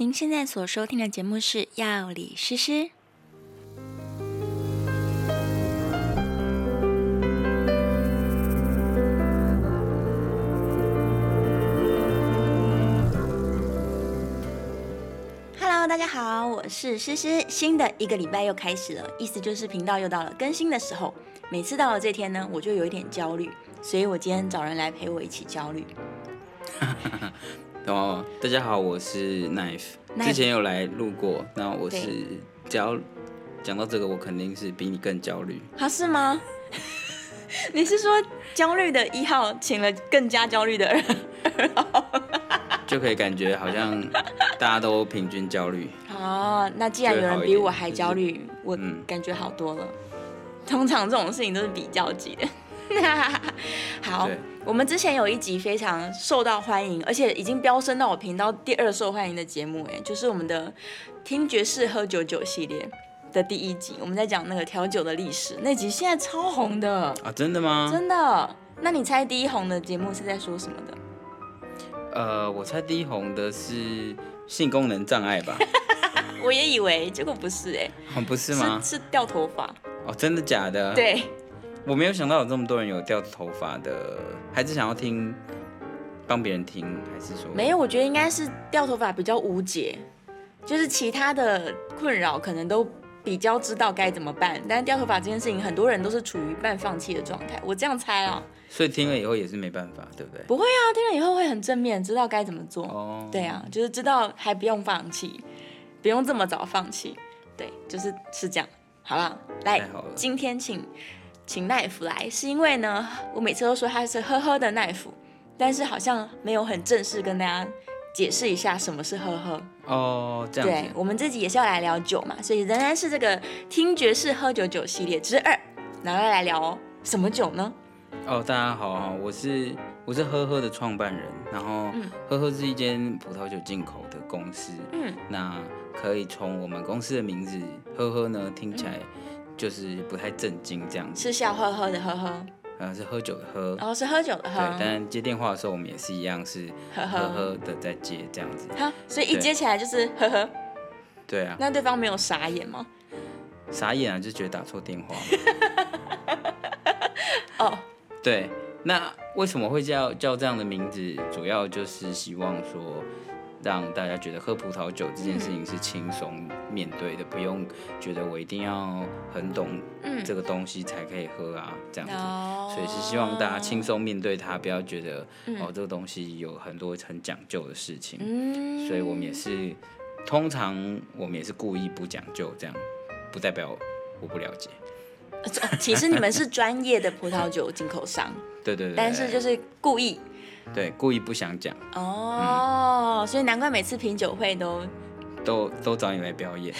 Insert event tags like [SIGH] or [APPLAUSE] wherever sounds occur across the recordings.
您现在所收听的节目是《药理诗诗》。Hello，大家好，我是诗诗。新的一个礼拜又开始了，意思就是频道又到了更新的时候。每次到了这天呢，我就有一点焦虑，所以我今天找人来陪我一起焦虑。[LAUGHS] 哦，大家好，我是 Knife，之前有来录过。那我是焦，讲到这个，我肯定是比你更焦虑。啊，是吗？[LAUGHS] 你是说焦虑的一号请了更加焦虑的二号？就可以感觉好像大家都平均焦虑。[LAUGHS] 哦，那既然有人比我还焦虑，就是，我感觉好多了。嗯、通常这种事情都是比较级的。[LAUGHS] 好。我们之前有一集非常受到欢迎，而且已经飙升到我频道第二受欢迎的节目，哎，就是我们的听爵士喝酒酒系列的第一集，我们在讲那个调酒的历史，那集现在超红的啊！真的吗？真的。那你猜第一红的节目是在说什么的？呃，我猜第一红的是性功能障碍吧。[LAUGHS] 我也以为，结果不是，哎，不是吗？是，是掉头发。哦，真的假的？对。我没有想到有这么多人有掉头发的，还是想要听，帮别人听，还是说？没有，我觉得应该是掉头发比较无解，就是其他的困扰可能都比较知道该怎么办，但是掉头发这件事情，很多人都是处于半放弃的状态。我这样猜啊。所以听了以后也是没办法，对不对？不会啊，听了以后会很正面，知道该怎么做。哦。对啊，就是知道还不用放弃，不用这么早放弃。对，就是是这样。好了，来，今天请。请奈夫来，是因为呢，我每次都说他是呵呵的奈夫，但是好像没有很正式跟大家解释一下什么是呵呵。哦，这样子。对，我们自己也是要来聊酒嘛，所以仍然是这个听爵士喝酒酒系列之二，然后来聊什么酒呢？哦，大家好，我是我是呵呵的创办人，然后呵呵是一间葡萄酒进口的公司。嗯，那可以从我们公司的名字呵呵呢听起来。就是不太正经这样子，是笑呵呵的呵呵，呃，是喝酒的喝，哦，是喝酒的喝。对，但接电话的时候我们也是一样，是呵呵的在接这样子。好，所以一接起来就是呵呵。对啊。那对方没有傻眼吗？傻眼啊，就觉得打错电话。[LAUGHS] 哦。对，那为什么会叫叫这样的名字？主要就是希望说。让大家觉得喝葡萄酒这件事情是轻松面对的，嗯，不用觉得我一定要很懂这个东西才可以喝啊，这样子，哦。所以是希望大家轻松面对它，不要觉得，嗯，哦这个东西有很多很讲究的事情。嗯，所以我们也是，通常我们也是故意不讲究，这样不代表我不了解。其实你们是专业的葡萄酒进口商，[LAUGHS] 对，对对对，但是就是故意。对，故意不想讲哦、嗯，所以难怪每次品酒会都都都找你来表演，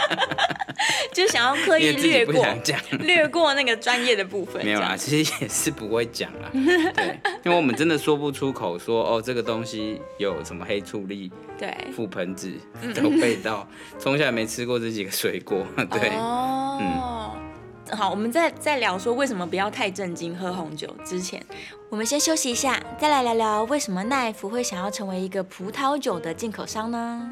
[LAUGHS] 就想要刻意略过 [LAUGHS] 略过那个专业的部分。没有啦，其实也是不会讲啦。[LAUGHS] 对，因为我们真的说不出口说，说哦，这个东西有什么黑醋栗、对，覆盆子的味道，从小也没吃过这几个水果。对，哦、嗯。好，我们在在聊说为什么不要太正经喝红酒之前，我们先休息一下，再来聊聊为什么奈夫会想要成为一个葡萄酒的进口商呢？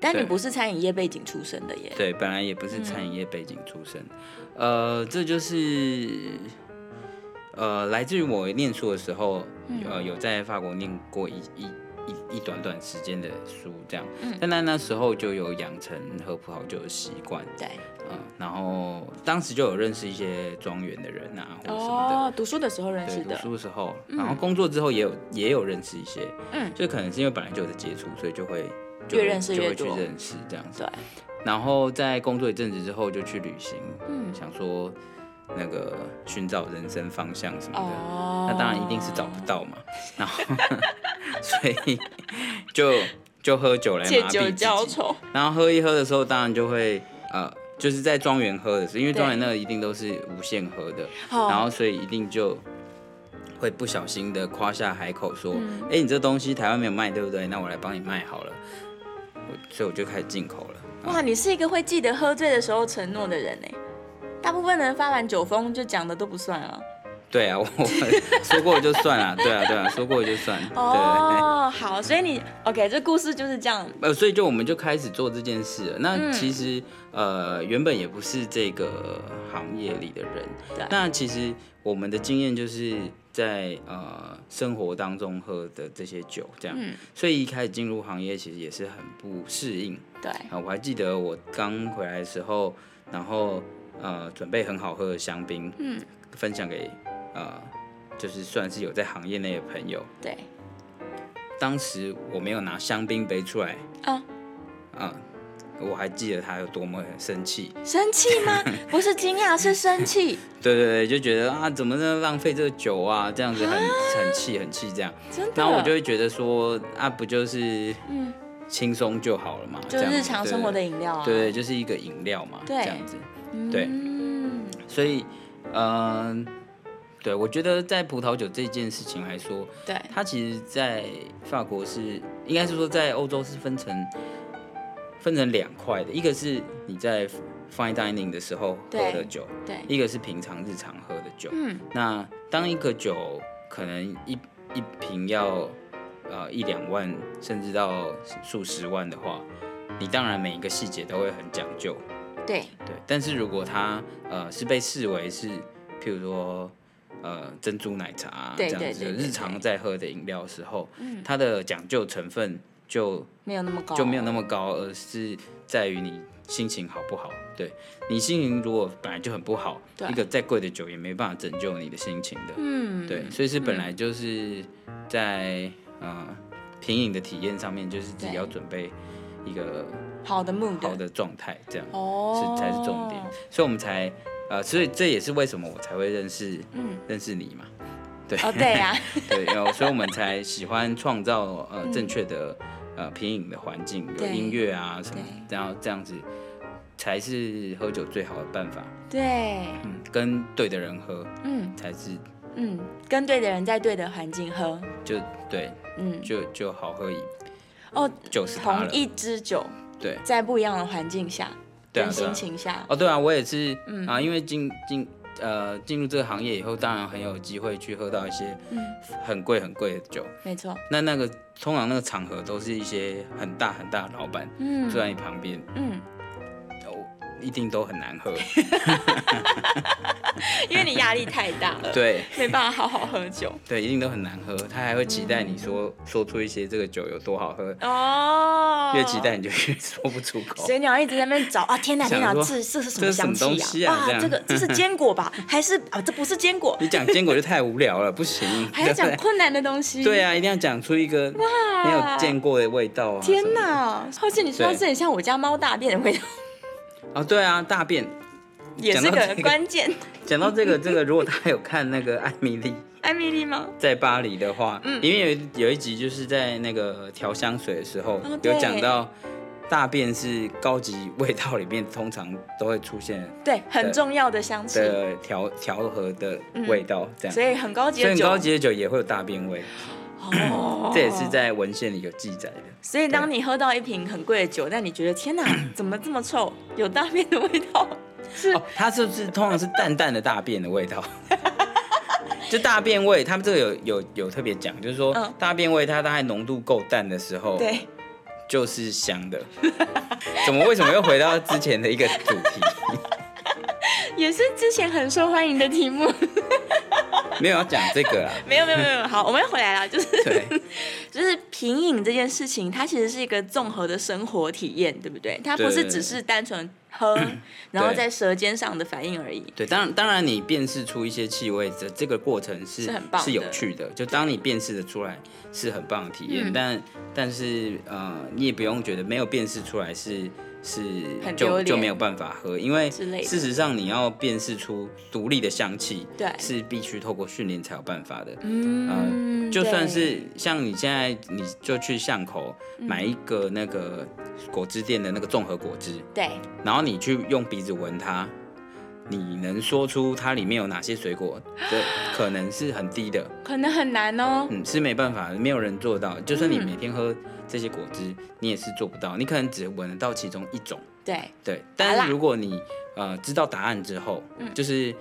但你不是餐饮业背景出身的耶？对，本来也不是餐饮业背景出身，嗯、呃，这就是呃，来自于我念书的时候，呃，有在法国念过一一。一一短短时间的书这样，嗯，但那那时候就有养成喝葡萄酒的习惯，对，嗯，然后当时就有认识一些庄园的人啊，或者什么的，哦，读书的时候认识的，读书的时候，然后工作之后也有也有认识一些，嗯，就可能是因为本来就有的接触，所以就会就会越认识越多，就会去认识这样子，对，然后在工作一阵子之后就去旅行，嗯，想说。那个寻找人生方向什么的，oh. 那当然一定是找不到嘛。然后，所以就就喝酒来麻痹自己。然后喝一喝的时候，当然就会呃，就是在庄园喝的时候，因为庄园那个一定都是无限喝的。然后，所以一定就会不小心的夸下海口说：“哎、嗯欸，你这东西台湾没有卖，对不对？那我来帮你卖好了。”我所以我就开始进口了。哇，你是一个会记得喝醉的时候承诺的人呢。大部分人发完酒疯就讲的都不算了。对啊，我说过就算了，对啊，对啊，说过就算。哦，好，所以你 OK，这故事就是这样。呃，所以就我们就开始做这件事了。那其实、嗯、呃，原本也不是这个行业里的人。对。那其实我们的经验就是在呃生活当中喝的这些酒，这样。嗯。所以一开始进入行业，其实也是很不适应。对。啊，我还记得我刚回来的时候，然后呃准备很好喝的香槟，嗯，分享给。呃，就是算是有在行业内的朋友。对，当时我没有拿香槟杯出来。啊，啊，我还记得他有多么生气。生气吗？[LAUGHS] 不是惊讶，是生气。[LAUGHS] 对对对，就觉得啊，怎么能浪费这个酒啊？这样子很很气很气这样。真的。然后我就会觉得说，啊，不就是嗯，轻松就好了嘛，就日常生活的饮料啊。对对，就是一个饮料嘛，这样子。对。嗯。所以，嗯。对，我觉得在葡萄酒这件事情来说，对，它其实，在法国是应该是说在欧洲是分成分成两块的，一个是你在 fine dining 的时候喝的酒，对，对，一个是平常日常喝的酒。嗯，那当一个酒可能一一瓶要呃一两万，甚至到数十万的话，你当然每一个细节都会很讲究。对对，但是如果它呃是被视为是，譬如说。呃，珍珠奶茶这样子，日常在喝的饮料的时候，它的讲究成分就没有那么高，就没有那么高，而是在于你心情好不好。对，你心情如果本来就很不好，一个再贵的酒也没办法拯救你的心情的。嗯，对，所以是本来就是在呃品饮的体验上面，就是自己要准备一个好的 mood，好的状态，这样哦。是才是重点，所以我们才。呃，所以这也是为什么我才会认识，嗯，认识你嘛，对，哦，对呀，[LAUGHS] 对，然后所以我们才喜欢创造呃正确的呃品饮的环境，有音乐啊什么，然后这样子才是喝酒最好的办法。对，嗯，跟对的人喝，嗯，才是，嗯，跟对的人在对的环境喝，就对，嗯，就就好喝一，哦，就是同一支酒，对，在不一样的环境下。心情下。哦，对啊，我也是、嗯、啊，因为进进呃进入这个行业以后，当然很有机会去喝到一些很贵很贵的酒，没错。那那个通常那个场合都是一些很大很大的老板，嗯，坐在你旁边，嗯。一定都很难喝，[LAUGHS] 因为你压力太大了，对，没办法好好喝酒，对，一定都很难喝。他还会期待你说、嗯、说出一些这个酒有多好喝哦，越期待你就越说不出口。所以你要一直在那边找啊，天哪天哪，这这是什么香气啊？啊，这个这是坚果吧？[LAUGHS] 还是啊，这不是坚果？你讲坚果就太无聊了，不行，[LAUGHS] 还要讲困难的东西。对啊，一定要讲出一个哇没有见过的味道啊！天哪，或是你说这很像我家猫大便的味道。哦，对啊，大便也是个关键。[LAUGHS] 讲到这个，这个如果大家有看那个艾米丽，[LAUGHS] 艾米丽吗？在巴黎的话，嗯，里面有有一集就是在那个调香水的时候，有讲到大便是高级味道里面通常都会出现，对，很重要的香气的调调和的味道，这样，所以很高级的酒，所以很高级的酒也会有大便味。哦，这也是在文献里有记载的。所以，当你喝到一瓶很贵的酒，但你觉得天哪，[COUGHS] 怎么这么臭，有大便的味道？是，哦、它是不是通常是淡淡的大便的味道？[LAUGHS] 就大便味，他们这个有有有特别讲，就是说、嗯、大便味它大概浓度够淡的时候，对，就是香的。怎么为什么又回到之前的一个主题？[LAUGHS] 也是之前很受欢迎的题目。[LAUGHS] 没有要讲这个啊，[LAUGHS] 没有没有没有，好，我们要回来了，就是 [LAUGHS] 就是品饮这件事情，它其实是一个综合的生活体验，对不对？它不是只是单纯喝，[CLEARS THROAT] 然后在舌尖上的反应而已。对，当然当然，你辨识出一些气味的这个过程是是很棒，是有趣的。就当你辨识的出来，是很棒的体验。嗯、但但是呃，你也不用觉得没有辨识出来是。是就就没有办法喝，因为事实上你要辨识出独立的香气，对，是必须透过训练才有办法的。嗯，呃、就算是像你现在，你就去巷口买一个那个果汁店的那个综合果汁，对，然后你去用鼻子闻它，你能说出它里面有哪些水果？这 [GASPS] 可能是很低的，可能很难哦。嗯，是没办法，没有人做到。就算你每天喝。这些果汁你也是做不到，你可能只闻得到其中一种。对对，但是如果你呃知道答案之后，嗯，就是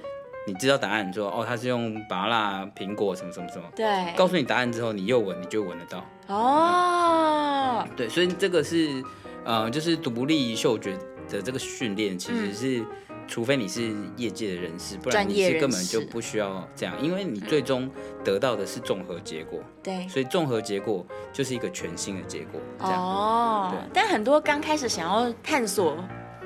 你知道答案，说哦，它是用芭辣、苹果什么什么什么，对，告诉你答案之后，你又闻，你就闻得到。哦，对，所以这个是呃，就是独立嗅觉的这个训练，其实是。嗯除非你是业界的人士，不然你是根本就不需要这样，因为你最终得到的是综合结果。对，所以综合结果就是一个全新的结果。哦，对。但很多刚开始想要探索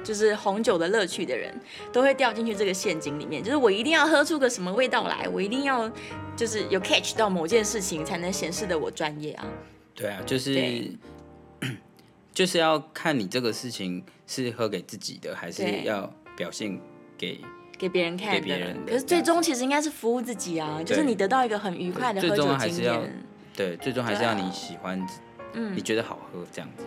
就是红酒的乐趣的人，都会掉进去这个陷阱里面，就是我一定要喝出个什么味道来，我一定要就是有 catch 到某件事情，才能显示的我专业啊。对啊，就是 [CLEARS THROAT] 就是要看你这个事情是喝给自己的，还是要。表现给给别人看的，给别人的，可是最终其实应该是服务自己啊，就是你得到一个很愉快的喝酒经验。对，最终还是要你喜欢，嗯，你觉得好喝这样子。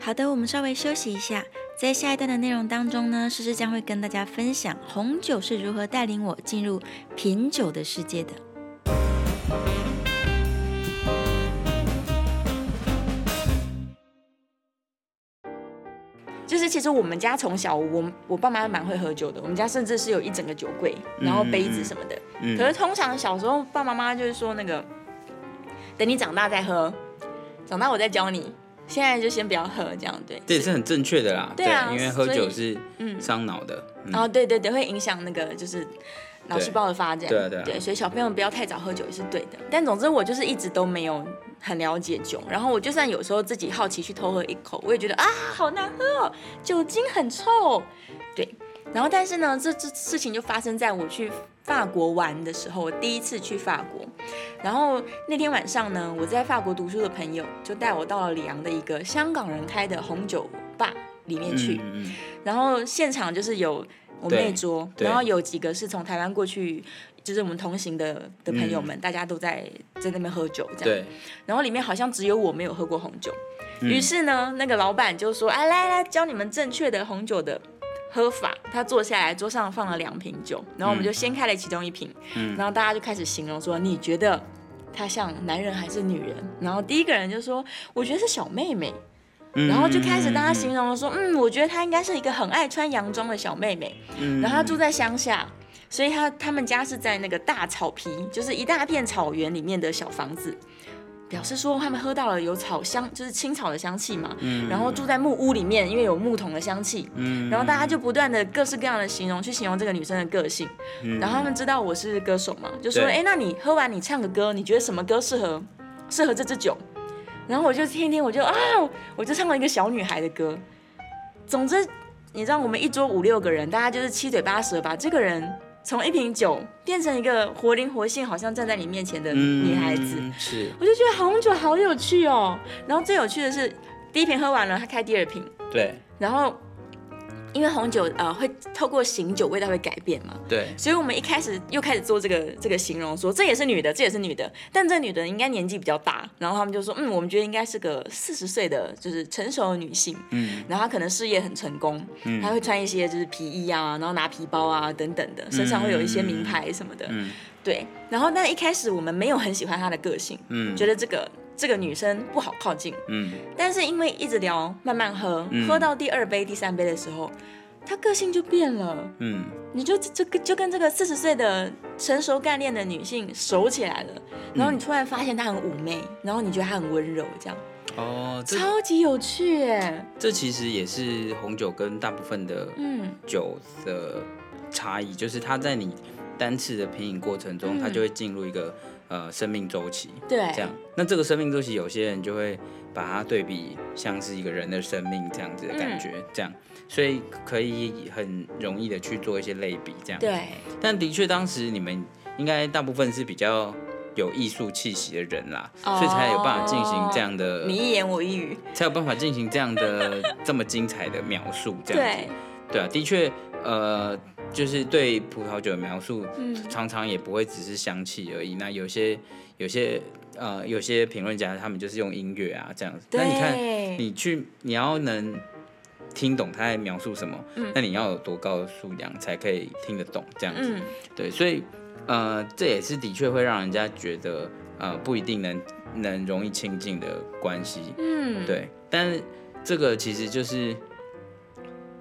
好的，我们稍微休息一下，在下一段的内容当中呢，诗诗将会跟大家分享红酒是如何带领我进入品酒的世界的。其实我们家从小，我我爸妈蛮会喝酒的，我们家甚至是有一整个酒柜，然后杯子什么的。嗯嗯、可是通常小时候爸爸妈妈就是说那个，等你长大再喝，长大我再教你，现在就先不要喝，这样对。这也是很正确的啦。对啊，对，因为喝酒是嗯伤脑的。然后对对对，会影响那个就是。脑细胞的发展，对对，对，所以小朋友不要太早喝酒也是对的。但总之我就是一直都没有很了解酒，然后我就算有时候自己好奇去偷喝一口，我也觉得啊好难喝哦，酒精很臭。对，然后但是呢，这这事情就发生在我去法国玩的时候，我第一次去法国，然后那天晚上呢，我在法国读书的朋友就带我到了里昂的一个香港人开的红酒吧里面去，嗯、然后现场就是有。我们那桌，然后有几个是从台湾过去，就是我们同行的的朋友们，嗯、大家都在在那边喝酒，这样。对。然后里面好像只有我没有喝过红酒，于、嗯、是呢，那个老板就说：“哎，来来，教你们正确的红酒的喝法。”他坐下来，桌上放了两瓶酒，然后我们就先开了其中一瓶，嗯、然后大家就开始形容说：“你觉得他像男人还是女人？”然后第一个人就说：“我觉得是小妹妹。”然后就开始大家形容了说，嗯，我觉得她应该是一个很爱穿洋装的小妹妹。然后她住在乡下，所以她他们家是在那个大草皮，就是一大片草原里面的小房子。表示说他们喝到了有草香，就是青草的香气嘛。然后住在木屋里面，因为有木桶的香气。然后大家就不断的各式各样的形容，去形容这个女生的个性。然后他们知道我是歌手嘛，就说，哎，那你喝完你唱个歌，你觉得什么歌适合适合这支酒？然后我就天天我就啊，我就唱了一个小女孩的歌。总之，你知道我们一桌五六个人，大家就是七嘴八舌，把这个人从一瓶酒变成一个活灵活现，好像站在你面前的女孩子。嗯、是，我就觉得红酒好有趣哦。然后最有趣的是，第一瓶喝完了，他开第二瓶。对。然后。因为红酒呃会透过醒酒味道会改变嘛，对，所以我们一开始又开始做这个这个形容，说这也是女的，这也是女的，但这女的应该年纪比较大，然后他们就说，嗯，我们觉得应该是个四十岁的就是成熟的女性，嗯，然后她可能事业很成功，嗯，她会穿一些就是皮衣啊，然后拿皮包啊等等的，身上会有一些名牌什么的，嗯，对，然后但一开始我们没有很喜欢她的个性，嗯，觉得这个。这个女生不好靠近，嗯，但是因为一直聊，慢慢喝，嗯、喝到第二杯、第三杯的时候，她个性就变了，嗯，你就就跟就跟这个四十岁的成熟干练的女性熟起来了，然后你突然发现她很妩媚，然后你觉得她很温柔，这样，哦，超级有趣耶。这其实也是红酒跟大部分的嗯。酒的差异，嗯、就是它在你单次的品饮过程中，嗯、它就会进入一个。呃，生命周期，对，这样，那这个生命周期，有些人就会把它对比像是一个人的生命这样子的感觉，嗯、这样，所以可以很容易的去做一些类比，这样，对。但的确，当时你们应该大部分是比较有艺术气息的人啦，哦、所以才有办法进行这样的，你一言我一语，才有办法进行这样的这么精彩的描述，这样子，对，对啊，的确，呃。就是对葡萄酒的描述，嗯、常常也不会只是香气而已。那有些、有些、呃，有些评论家他们就是用音乐啊这样子。那你看，你去，你要能听懂他在描述什么，嗯、那你要有多高的素养才可以听得懂这样子？嗯、对，所以呃，这也是的确会让人家觉得呃，不一定能能容易亲近的关系。嗯，对。但是这个其实就是。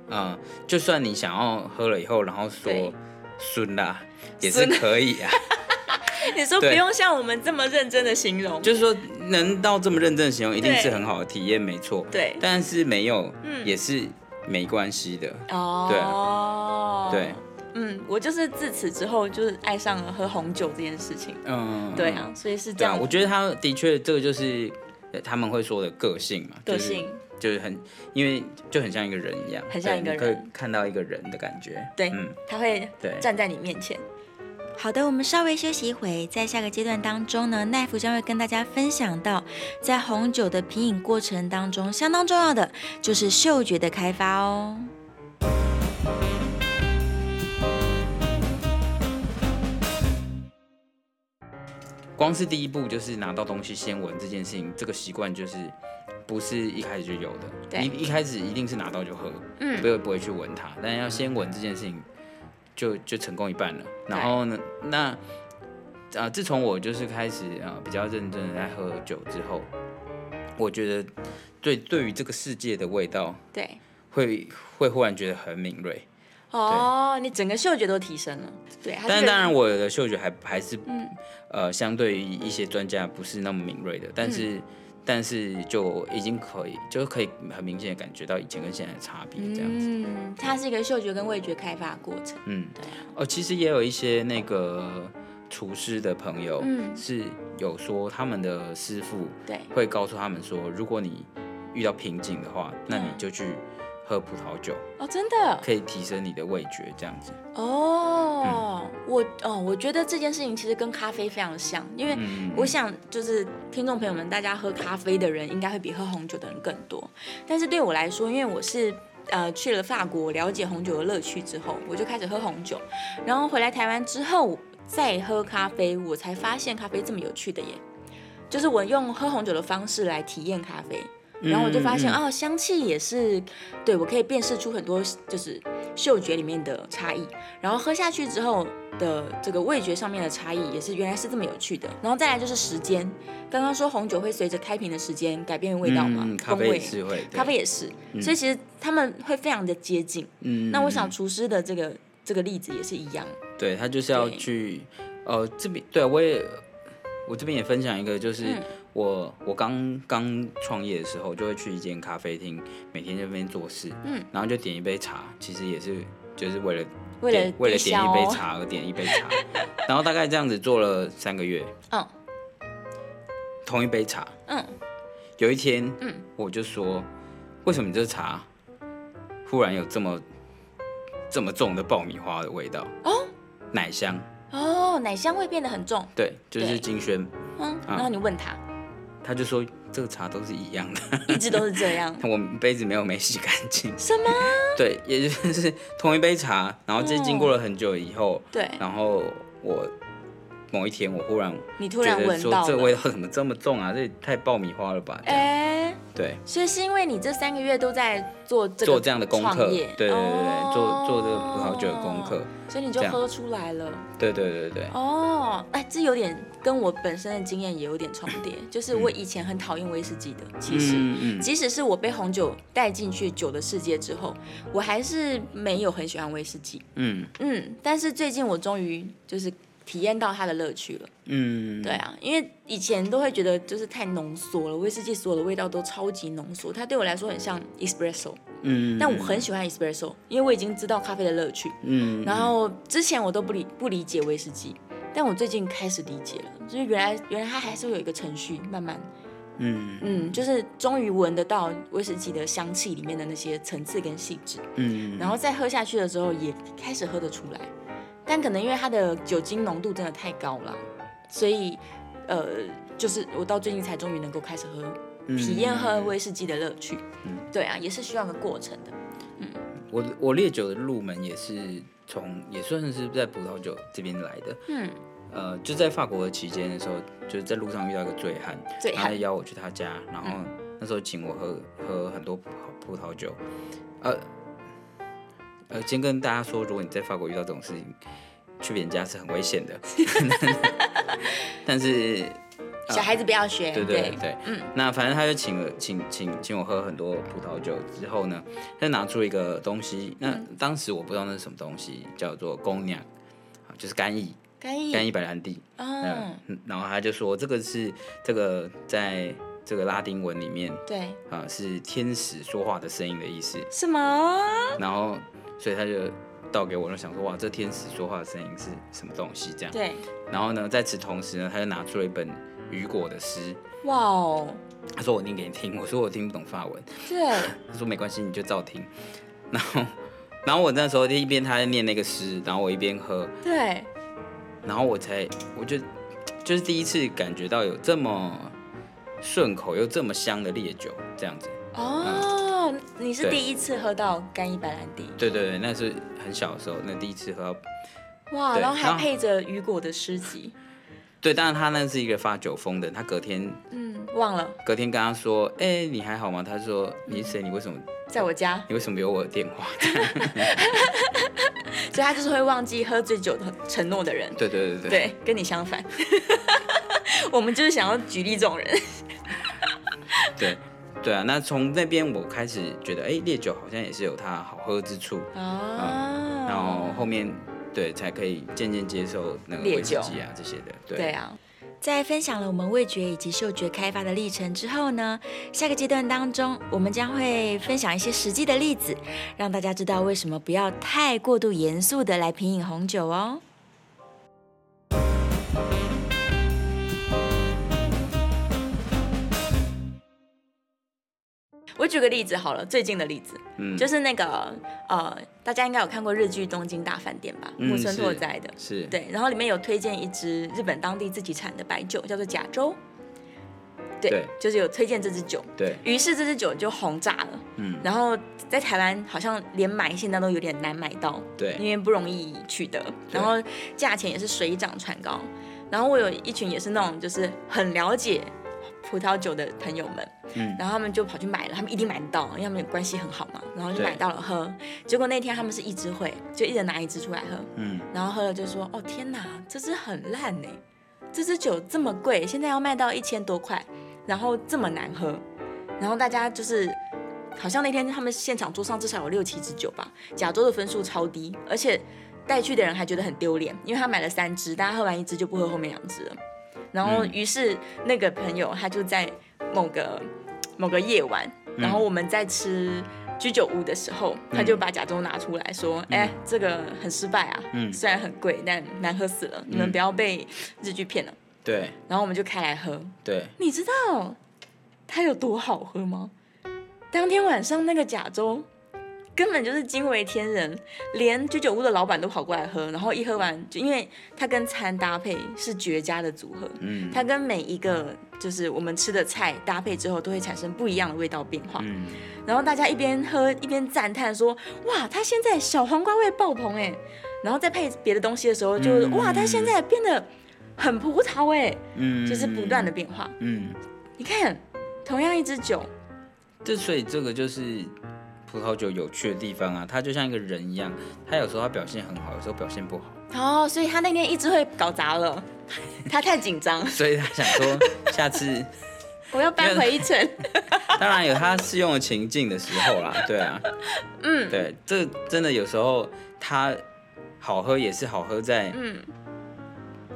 嗯，就算你想要喝了以后，然后说，对孙啦，也是可以啊。[LAUGHS] 你说不用像我们这么认真的形容，就是说能到这么认真的形容，一定是很好的体验，没错。对，但是没有，也是没关系的。哦，对，对，嗯，我就是自此之后就是爱上了喝红酒这件事情。嗯，对啊，所以是这样。我觉得他的确这个就是他们会说的个性嘛，个性。就是很，因为就很像一个人一样，很像一个人，可以看到一个人的感觉。对，嗯，他会站在你面前。好的，我们稍微休息一会，在下个阶段当中呢，奈福将会跟大家分享到，在红酒的品饮过程当中，相当重要的就是嗅觉的开发哦。光是第一步就是拿到东西先闻这件事情，这个习惯就是不是一开始就有的，对，一一开始一定是拿到就喝，嗯，不会不会去闻它，但要先闻这件事情。就就成功一半了，然后呢，那啊、呃，自从我就是开始啊、呃、比较认真的在喝酒之后，我觉得对对于这个世界的味道，对，会会忽然觉得很敏锐。哦，你整个嗅觉都提升了，对。但是当然，我的嗅觉还还是嗯。呃，相对于一些专家不是那么敏锐的，但是。嗯但是就已经可以，就可以很明显的感觉到以前跟现在的差别，这样子。嗯，它是一个嗅觉跟味觉开发的过程。嗯，对。哦，其实也有一些那个厨师的朋友，嗯，是有说他们的师傅对会告诉他们说，如果你遇到瓶颈的话，那你就去。喝葡萄酒哦，真的可以提升你的味觉，这样子哦。嗯、我哦，我觉得这件事情其实跟咖啡非常像，因为我想就是听众朋友们，大家喝咖啡的人应该会比喝红酒的人更多。但是对我来说，因为我是呃去了法国了解红酒的乐趣之后，我就开始喝红酒，然后回来台湾之后再喝咖啡，我才发现咖啡这么有趣的耶。就是我用喝红酒的方式来体验咖啡。然后我就发现，哦，香气也是，对，我可以辨识出很多就是嗅觉里面的差异。然后喝下去之后的这个味觉上面的差异也是原来是这么有趣的。然后再来就是时间，刚刚说红酒会随着开瓶的时间改变味道嘛，嗯，咖啡也是会，咖啡也是，所以其实他们会非常的接近。嗯，那我想厨师的这个这个例子也是一样。对，他就是要去，呃，这边对我也我这边也分享一个就是。我我刚刚创业的时候，就会去一间咖啡厅，每天在那边做事，嗯，然后就点一杯茶，其实也是就是为了为了为了点一杯茶而点一杯茶，[LAUGHS] 然后大概这样子做了三个月，嗯，同一杯茶，嗯，有一天，嗯，我就说，为什么你这茶忽然有这么这么重的爆米花的味道？哦，奶香，哦，奶香味变得很重，对，就是金萱，嗯，然后你问他。他就说这个茶都是一样的，一直都是这样。[LAUGHS] 我杯子没有没洗干净。什么？[LAUGHS] 对，也就是同一杯茶，然后这经过了很久以后，对，然后我。某一天，我忽然你突然闻到这个味道怎么这么重啊？这也太爆米花了吧？哎，对，所以是因为你这三个月都在做做这样的功课，对对对对，做做这个葡萄酒的功课，所以你就喝出来了。对对对对。哦，哎，这有点跟我本身的经验也有点重叠，就是我以前很讨厌威士忌的，其实，即使是我被红酒带进去酒的世界之后，我还是没有很喜欢威士忌。嗯嗯，但是最近我终于就是。体验到它的乐趣了，嗯，对啊，因为以前都会觉得就是太浓缩了，威士忌所有的味道都超级浓缩，它对我来说很像 espresso，嗯，但我很喜欢 espresso，因为我已经知道咖啡的乐趣，嗯，然后之前我都不理不理解威士忌，但我最近开始理解了，就是原来原来它还是会有一个程序，慢慢，嗯。嗯，就是终于闻得到威士忌的香气里面的那些层次跟细致，嗯，然后再喝下去的时候也开始喝得出来。但可能因为它的酒精浓度真的太高了，所以，呃，就是我到最近才终于能够开始喝，体验喝威士忌的乐趣。嗯，对啊，也是需要个过程的。嗯，我我烈酒的入门也是从也算是在葡萄酒这边来的。嗯，呃，就在法国的期间的时候，就是在路上遇到一个醉汉，醉汉邀我去他家，然后那时候请我喝喝很多葡葡萄酒，呃。呃，先跟大家说，如果你在法国遇到这种事情，去别人家是很危险的。[LAUGHS] [LAUGHS] 但是、呃、小孩子不要学。对对对，嗯。那反正他就请了，请请请我喝很多葡萄酒之后呢，他就拿出一个东西。那当时我不知道那是什么东西，叫做 Cognac。就是干邑，干邑干邑白兰地。嗯，然后他就说这个是这个在这个拉丁文里面，对啊，是天使说话的声音的意思。什么？然后所以他就倒给我，就想说哇，这天使说话的声音是什么东西？这样。对。然后呢，在此同时呢，他就拿出了一本雨果的诗。哇哦。他说我念给你听，我说我听不懂法文。对。[LAUGHS] 他说没关系，你就照听。然后，然后我那时候一边他在念那个诗，然后我一边喝。对。然后我才，我就就是第一次感觉到有这么顺口又这么香的烈酒，这样子。哦，嗯、你是第一次喝到干邑白兰地？对对对，那是很小的时候，那第一次喝到。哇，然后还配着雨果的诗集。对，当然他那是一个发酒疯的，他隔天嗯忘了，隔天跟他说，哎、欸，你还好吗？他说你是谁？你为什么在我家？你为什么有我的电话？[LAUGHS] 所以他就是会忘记喝醉酒的承诺的人。对对对对，对，跟你相反。[LAUGHS] 我们就是想要举例这种人。对对啊，那从那边我开始觉得，哎、欸，烈酒好像也是有它好喝之处啊、嗯。然后后面。对，才可以渐渐接受那个威士忌啊这些的。对，对啊，在分享了我们味觉以及嗅觉开发的历程之后呢，下个阶段当中，我们将会分享一些实际的例子，让大家知道为什么不要太过度严肃的来品饮红酒哦。举个例子好了，最近的例子，嗯，就是那个呃，大家应该有看过日剧《东京大饭店》吧？木村拓哉的，是，对，然后里面有推荐一支日本当地自己产的白酒，叫做甲州，对，对。就是有推荐这支酒，对，于是这支酒就红炸了，嗯，然后在台湾好像连买现在都有点难买到，对，因为不容易取得，然后价钱也是水涨船高，然后我有一群也是那种就是很了解。葡萄酒的朋友们，嗯，然后他们就跑去买了，他们一定买得到，因为他们关系很好嘛，然后就买到了喝。结果那天他们是一支会，就一人拿一支出来喝，嗯，然后喝了就说：“哦天哪，这支很烂呢，这支酒这么贵，现在要卖到一千多块，然后这么难喝。”然后大家就是好像那天他们现场桌上至少有六七支酒吧，甲州的分数超低，而且带去的人还觉得很丢脸，因为他买了三支，大家喝完一支就不喝后面两支了。然后，于是那个朋友他就在某个某个夜晚，然后我们在吃居酒屋的时候，他就把甲州拿出来说：“哎，这个很失败啊，虽然很贵，但难喝死了，你们不要被日剧骗了。”对。然后我们就开来喝。对。你知道它有多好喝吗？当天晚上那个甲州。根本就是惊为天人，连居酒屋的老板都跑过来喝，然后一喝完就，因为它跟餐搭配是绝佳的组合，嗯，它跟每一个就是我们吃的菜搭配之后，都会产生不一样的味道变化，嗯，然后大家一边喝一边赞叹说，哇，它现在小黄瓜味爆棚哎，然后再配别的东西的时候就，就、嗯、哇，它现在变得很葡萄哎，嗯，就是不断的变化，嗯，你看，同样一支酒，这所以这个就是。葡萄酒有趣的地方啊，它就像一个人一样，他有时候他表现很好，有时候表现不好。哦，所以他那天一直会搞砸了，[LAUGHS] 他太紧张，所以他想说下次 [LAUGHS] 我要搬回一层。[LAUGHS] 当然有他适用的情境的时候啦，对啊，嗯，对，这真的有时候他好喝也是好喝在嗯。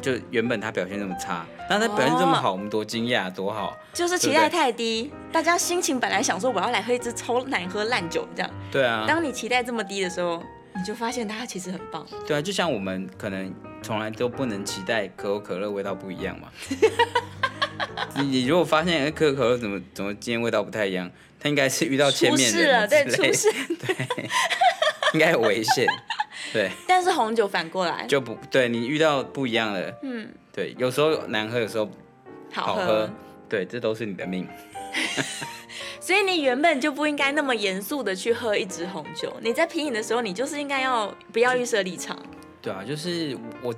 就原本他表现那么差，但他表现这么好，哦、我们多惊讶，多好。就是期待太低，大家心情本来想说我要来喝一支超难喝烂酒这样。对啊。当你期待这么低的时候，你就发现它其实很棒。对啊，就像我们可能从来都不能期待可口可乐味道不一样嘛。[LAUGHS] 你你如果发现可口可乐怎么怎么今天味道不太一样，它应该是遇到前面的人了，对，出事，[LAUGHS] 对，应该有危险。对，[LAUGHS] 但是红酒反过来就不对，你遇到不一样的，嗯，对，有时候难喝，有时候好喝，好喝，对，这都是你的命。[LAUGHS] 所以你原本就不应该那么严肃的去喝一支红酒，你在品饮的时候，你就是应该要不要预设立场。对啊，就是我，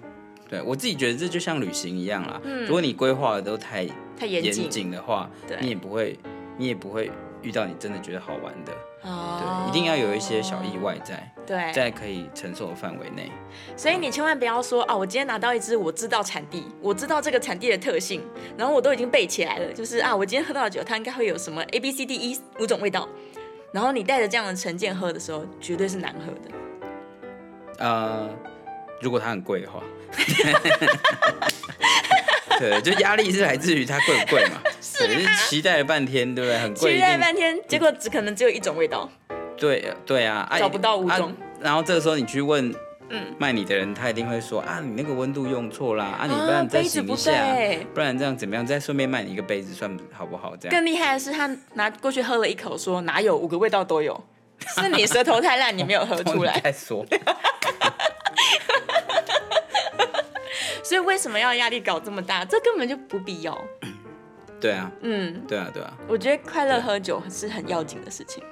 对我自己觉得这就像旅行一样啦。嗯，如果你规划的都太太严谨的话，对，你也不会，你也不会。遇到你真的觉得好玩的，oh, 对，一定要有一些小意外在，对，在可以承受的范围内。所以你千万不要说啊，我今天拿到一支，我知道产地，我知道这个产地的特性，然后我都已经背起来了，就是啊，我今天喝到的酒，它应该会有什么 A B C D E 五种味道，然后你带着这样的成见喝的时候，绝对是难喝的。呃，如果它很贵的话，[LAUGHS] 对，就压力是来自于它贵不贵嘛？是，是期待了半天，对不对？很贵，期待了半天，结果只可能只有一种味道。对对啊，找不到五种。啊、然后这个时候你去问，嗯，卖你的人，他一定会说啊，你那个温度用错啦，啊，你不然再醒一下，不，不然这样怎么样？再顺便卖你一个杯子，算好不好？这样。更厉害的是，他拿过去喝了一口，说哪有五个味道都有，是你舌头太烂，你没有喝出来。[LAUGHS] 再说。[LAUGHS] 所以为什么要压力搞这么大？这根本就不必要。对啊，嗯，对啊，对啊。我觉得快乐喝酒是很要紧的事情。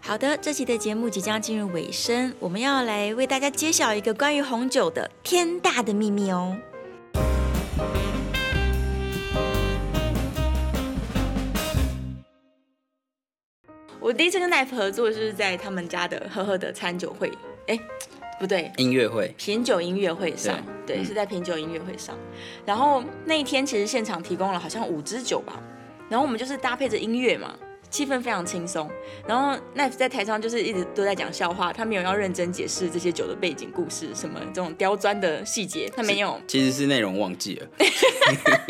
好的，这期的节目即将进入尾声，我们要来为大家揭晓一个关于红酒的天大的秘密哦。我第一次跟 Life 合作，就是在他们家的呵呵的餐酒会，哎。不对，音乐会，品酒音乐会上，对，对嗯、是在品酒音乐会上。然后那一天其实现场提供了好像五支酒吧，然后我们就是搭配着音乐嘛。气氛非常轻松，然后奈夫在台上就是一直都在讲笑话，他没有要认真解释这些酒的背景故事，什么这种刁钻的细节，他没有。其实是内容忘记了，[LAUGHS]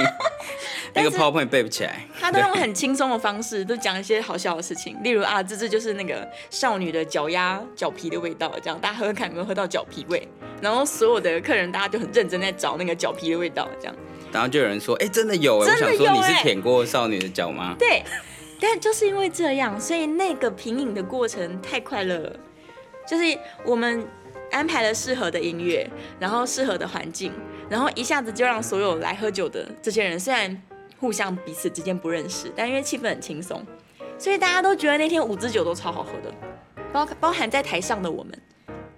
[LAUGHS] 那个 PowerPoint 背不起来。他都用很轻松的方式，都讲一些好笑的事情，例如啊，这支就是那个少女的脚丫脚皮的味道，这样大家喝喝看有没有喝到脚皮味，然后所有的客人大家就很认真在找那个脚皮的味道，这样。然后就有人说，哎、欸，真的有，真的有，我想说你是舔过少女的脚吗？对。但就是因为这样，所以那个品饮的过程太快乐了。就是我们安排了适合的音乐，然后适合的环境，然后一下子就让所有来喝酒的这些人，虽然互相彼此之间不认识，但因为气氛很轻松，所以大家都觉得那天五支酒都超好喝的。包包含在台上的我们，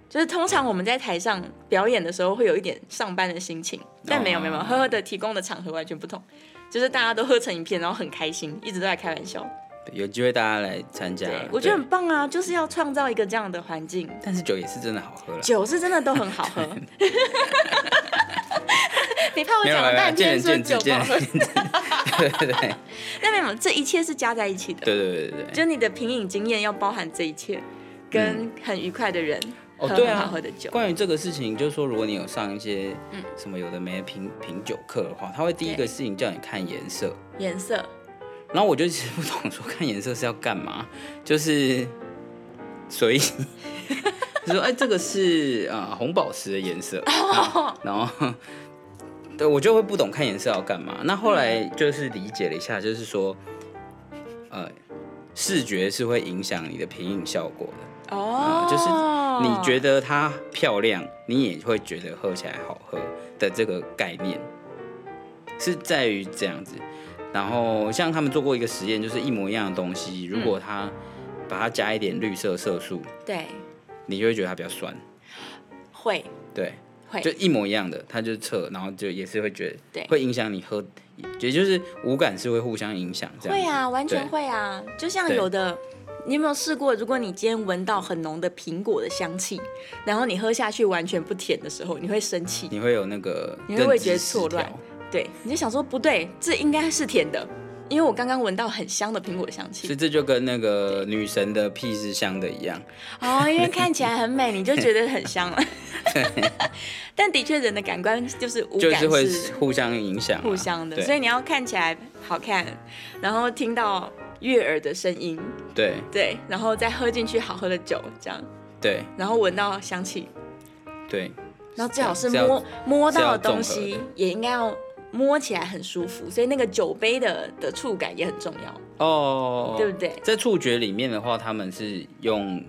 就是通常我们在台上表演的时候会有一点上班的心情，但没有没有，呵呵的提供的场合完全不同。就是大家都喝成一片，然后很开心，一直都在开玩笑。有机会大家来参加，我觉得很棒啊！就是要创造一个这样的环境。但是酒也是真的好喝了，酒是真的都很好喝。[LAUGHS] [LAUGHS] 你怕我讲了半天说酒不好喝？[LAUGHS] 对对对。那没有，这一切是加在一起的。对对对对。就你的品饮经验要包含这一切，跟很愉快的人。哦，对啊，关于这个事情，就是说，如果你有上一些嗯什么有的没的品品酒课的话，他会第一个事情叫你看颜色。颜色。然后我就其实不懂，说看颜色是要干嘛？[LAUGHS] 就是，所 [LAUGHS] 以就说，哎，这个是啊红宝石的颜色。[LAUGHS] 啊、然后，对我就会不懂看颜色要干嘛。那后来就是理解了一下，就是说，呃，视觉是会影响你的品饮效果的。哦、呃。就是。你觉得它漂亮，你也会觉得喝起来好喝的这个概念是在于这样子。然后像他们做过一个实验，就是一模一样的东西，如果它把它加一点绿色色素，对，你就会觉得它比较酸。会，对，会，就一模一样的，它就测，然后就也是会觉得，对，会影响你喝，也就是五感是会互相影响。这样。会啊，完全会啊，就像有的。你有没有试过？如果你今天闻到很浓的苹果的香气，然后你喝下去完全不甜的时候，你会生气，你会有那个，你会觉得错乱，对，你就想说不对，这应该是甜的，因为我刚刚闻到很香的苹果香气。所以这就跟那个女神的屁是香的一样。哦，因为看起来很美，你就觉得很香了。[LAUGHS] 但的确，人的感官就是无感是会互相影响，互相的，所以你要看起来好看，然后听到。悦耳的声音，对。对，然后再喝进去好喝的酒，这样，对，然后闻到香气，对，然后最好是摸摸到的东西，也应该要摸起来很舒服，所以那个酒杯的的触感也很重要。哦，对不对？在触觉里面的话，他们是用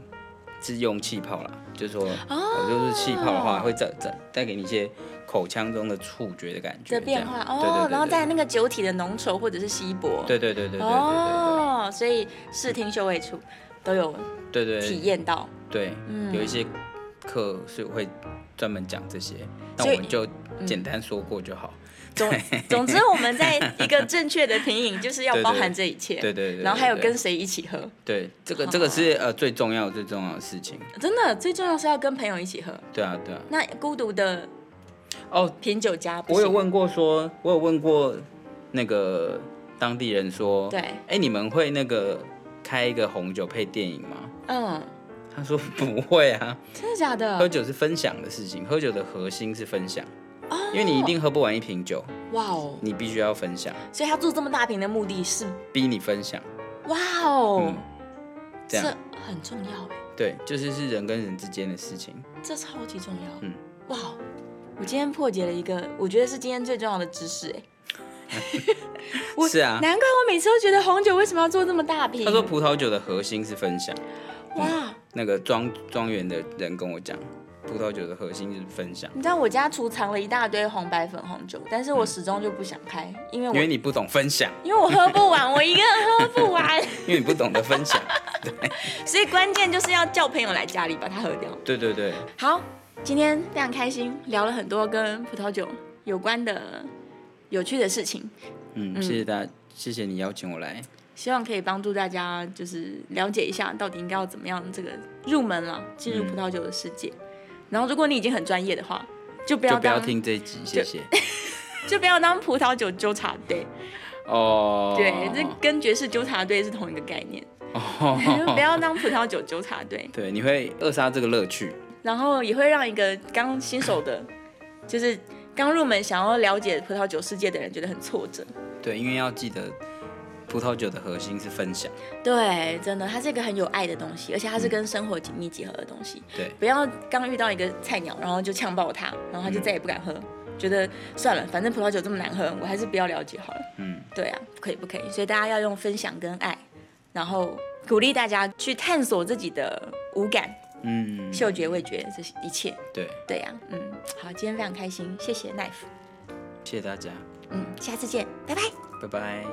是用气泡啦，就是说，哦，就是气泡的话会再再带给你一些。口腔中的触觉的感觉的变化。哦，然后在那个酒体的浓稠或者是稀薄，对对对对对哦，所以视听嗅味触都有对对体验到，对，嗯，有一些课是会专门讲这些，那我们就简单说过就好。总 [LAUGHS] 总之，我们在一个正确的品饮就是要包含这一切，对对对，然后还有跟谁一起喝，对，这个这个是呃最重要最重要的事情，真的最重要是要跟朋友一起喝，对啊对啊，那孤独的。哦，品酒家，我有问过说，我有问过那个当地人说，对，哎，你们会那个开一个红酒配电影吗？嗯，他说不会啊，真的假的？喝酒是分享的事情，喝酒的核心是分享。哦，因为你一定喝不完一瓶酒。哇哦，你必须要分享。所以他做这么大瓶的目的是逼你分享。哇哦，嗯、这样这很重要哎。对，就是是人跟人之间的事情。这超级重要。嗯，哇，我今天破解了一个，我觉得是今天最重要的知识哎。[LAUGHS] 是啊，难怪我每次都觉得红酒为什么要做这么大瓶？他说葡萄酒的核心是分享。哇，嗯、那个庄庄园的人跟我讲，葡萄酒的核心就是分享。你知道我家储藏了一大堆红白粉红酒，但是我始终就不想开，因为我因为你不懂分享，因为我喝不完，我一个人喝不完，[LAUGHS] 因为你不懂得分享。[LAUGHS] 对，所以关键就是要叫朋友来家里把它喝掉。对对对，好，今天非常开心，聊了很多跟葡萄酒有关的有趣的事情。嗯，谢谢大家，谢谢你邀请我来。希望可以帮助大家，就是了解一下到底应该要怎么样这个入门了，进入葡萄酒的世界。嗯、然后，如果你已经很专业的话，就不要不要听这一集，谢谢。就，[LAUGHS] 就不要当葡萄酒纠察队。哦。对，这跟爵士纠察队是同一个概念。哦。[LAUGHS] 不要当葡萄酒纠察队。[LAUGHS] 对，你会扼杀这个乐趣。然后也会让一个刚新手的，就是刚入门想要了解葡萄酒世界的人觉得很挫折。对，因为要记得。葡萄酒的核心是分享，对，真的，它是一个很有爱的东西，而且它是跟生活紧密结合的东西。对，不要刚遇到一个菜鸟，然后就呛爆他，然后他就再也不敢喝，嗯、觉得算了，反正葡萄酒这么难喝，我还是不要了解好了。嗯，对啊，不可以不可以，所以大家要用分享跟爱，然后鼓励大家去探索自己的五感，嗯，嗅觉、味觉，这一切，对，对呀，嗯，好，今天非常开心，谢谢 Knife，谢谢大家，嗯，下次见，拜拜，拜拜。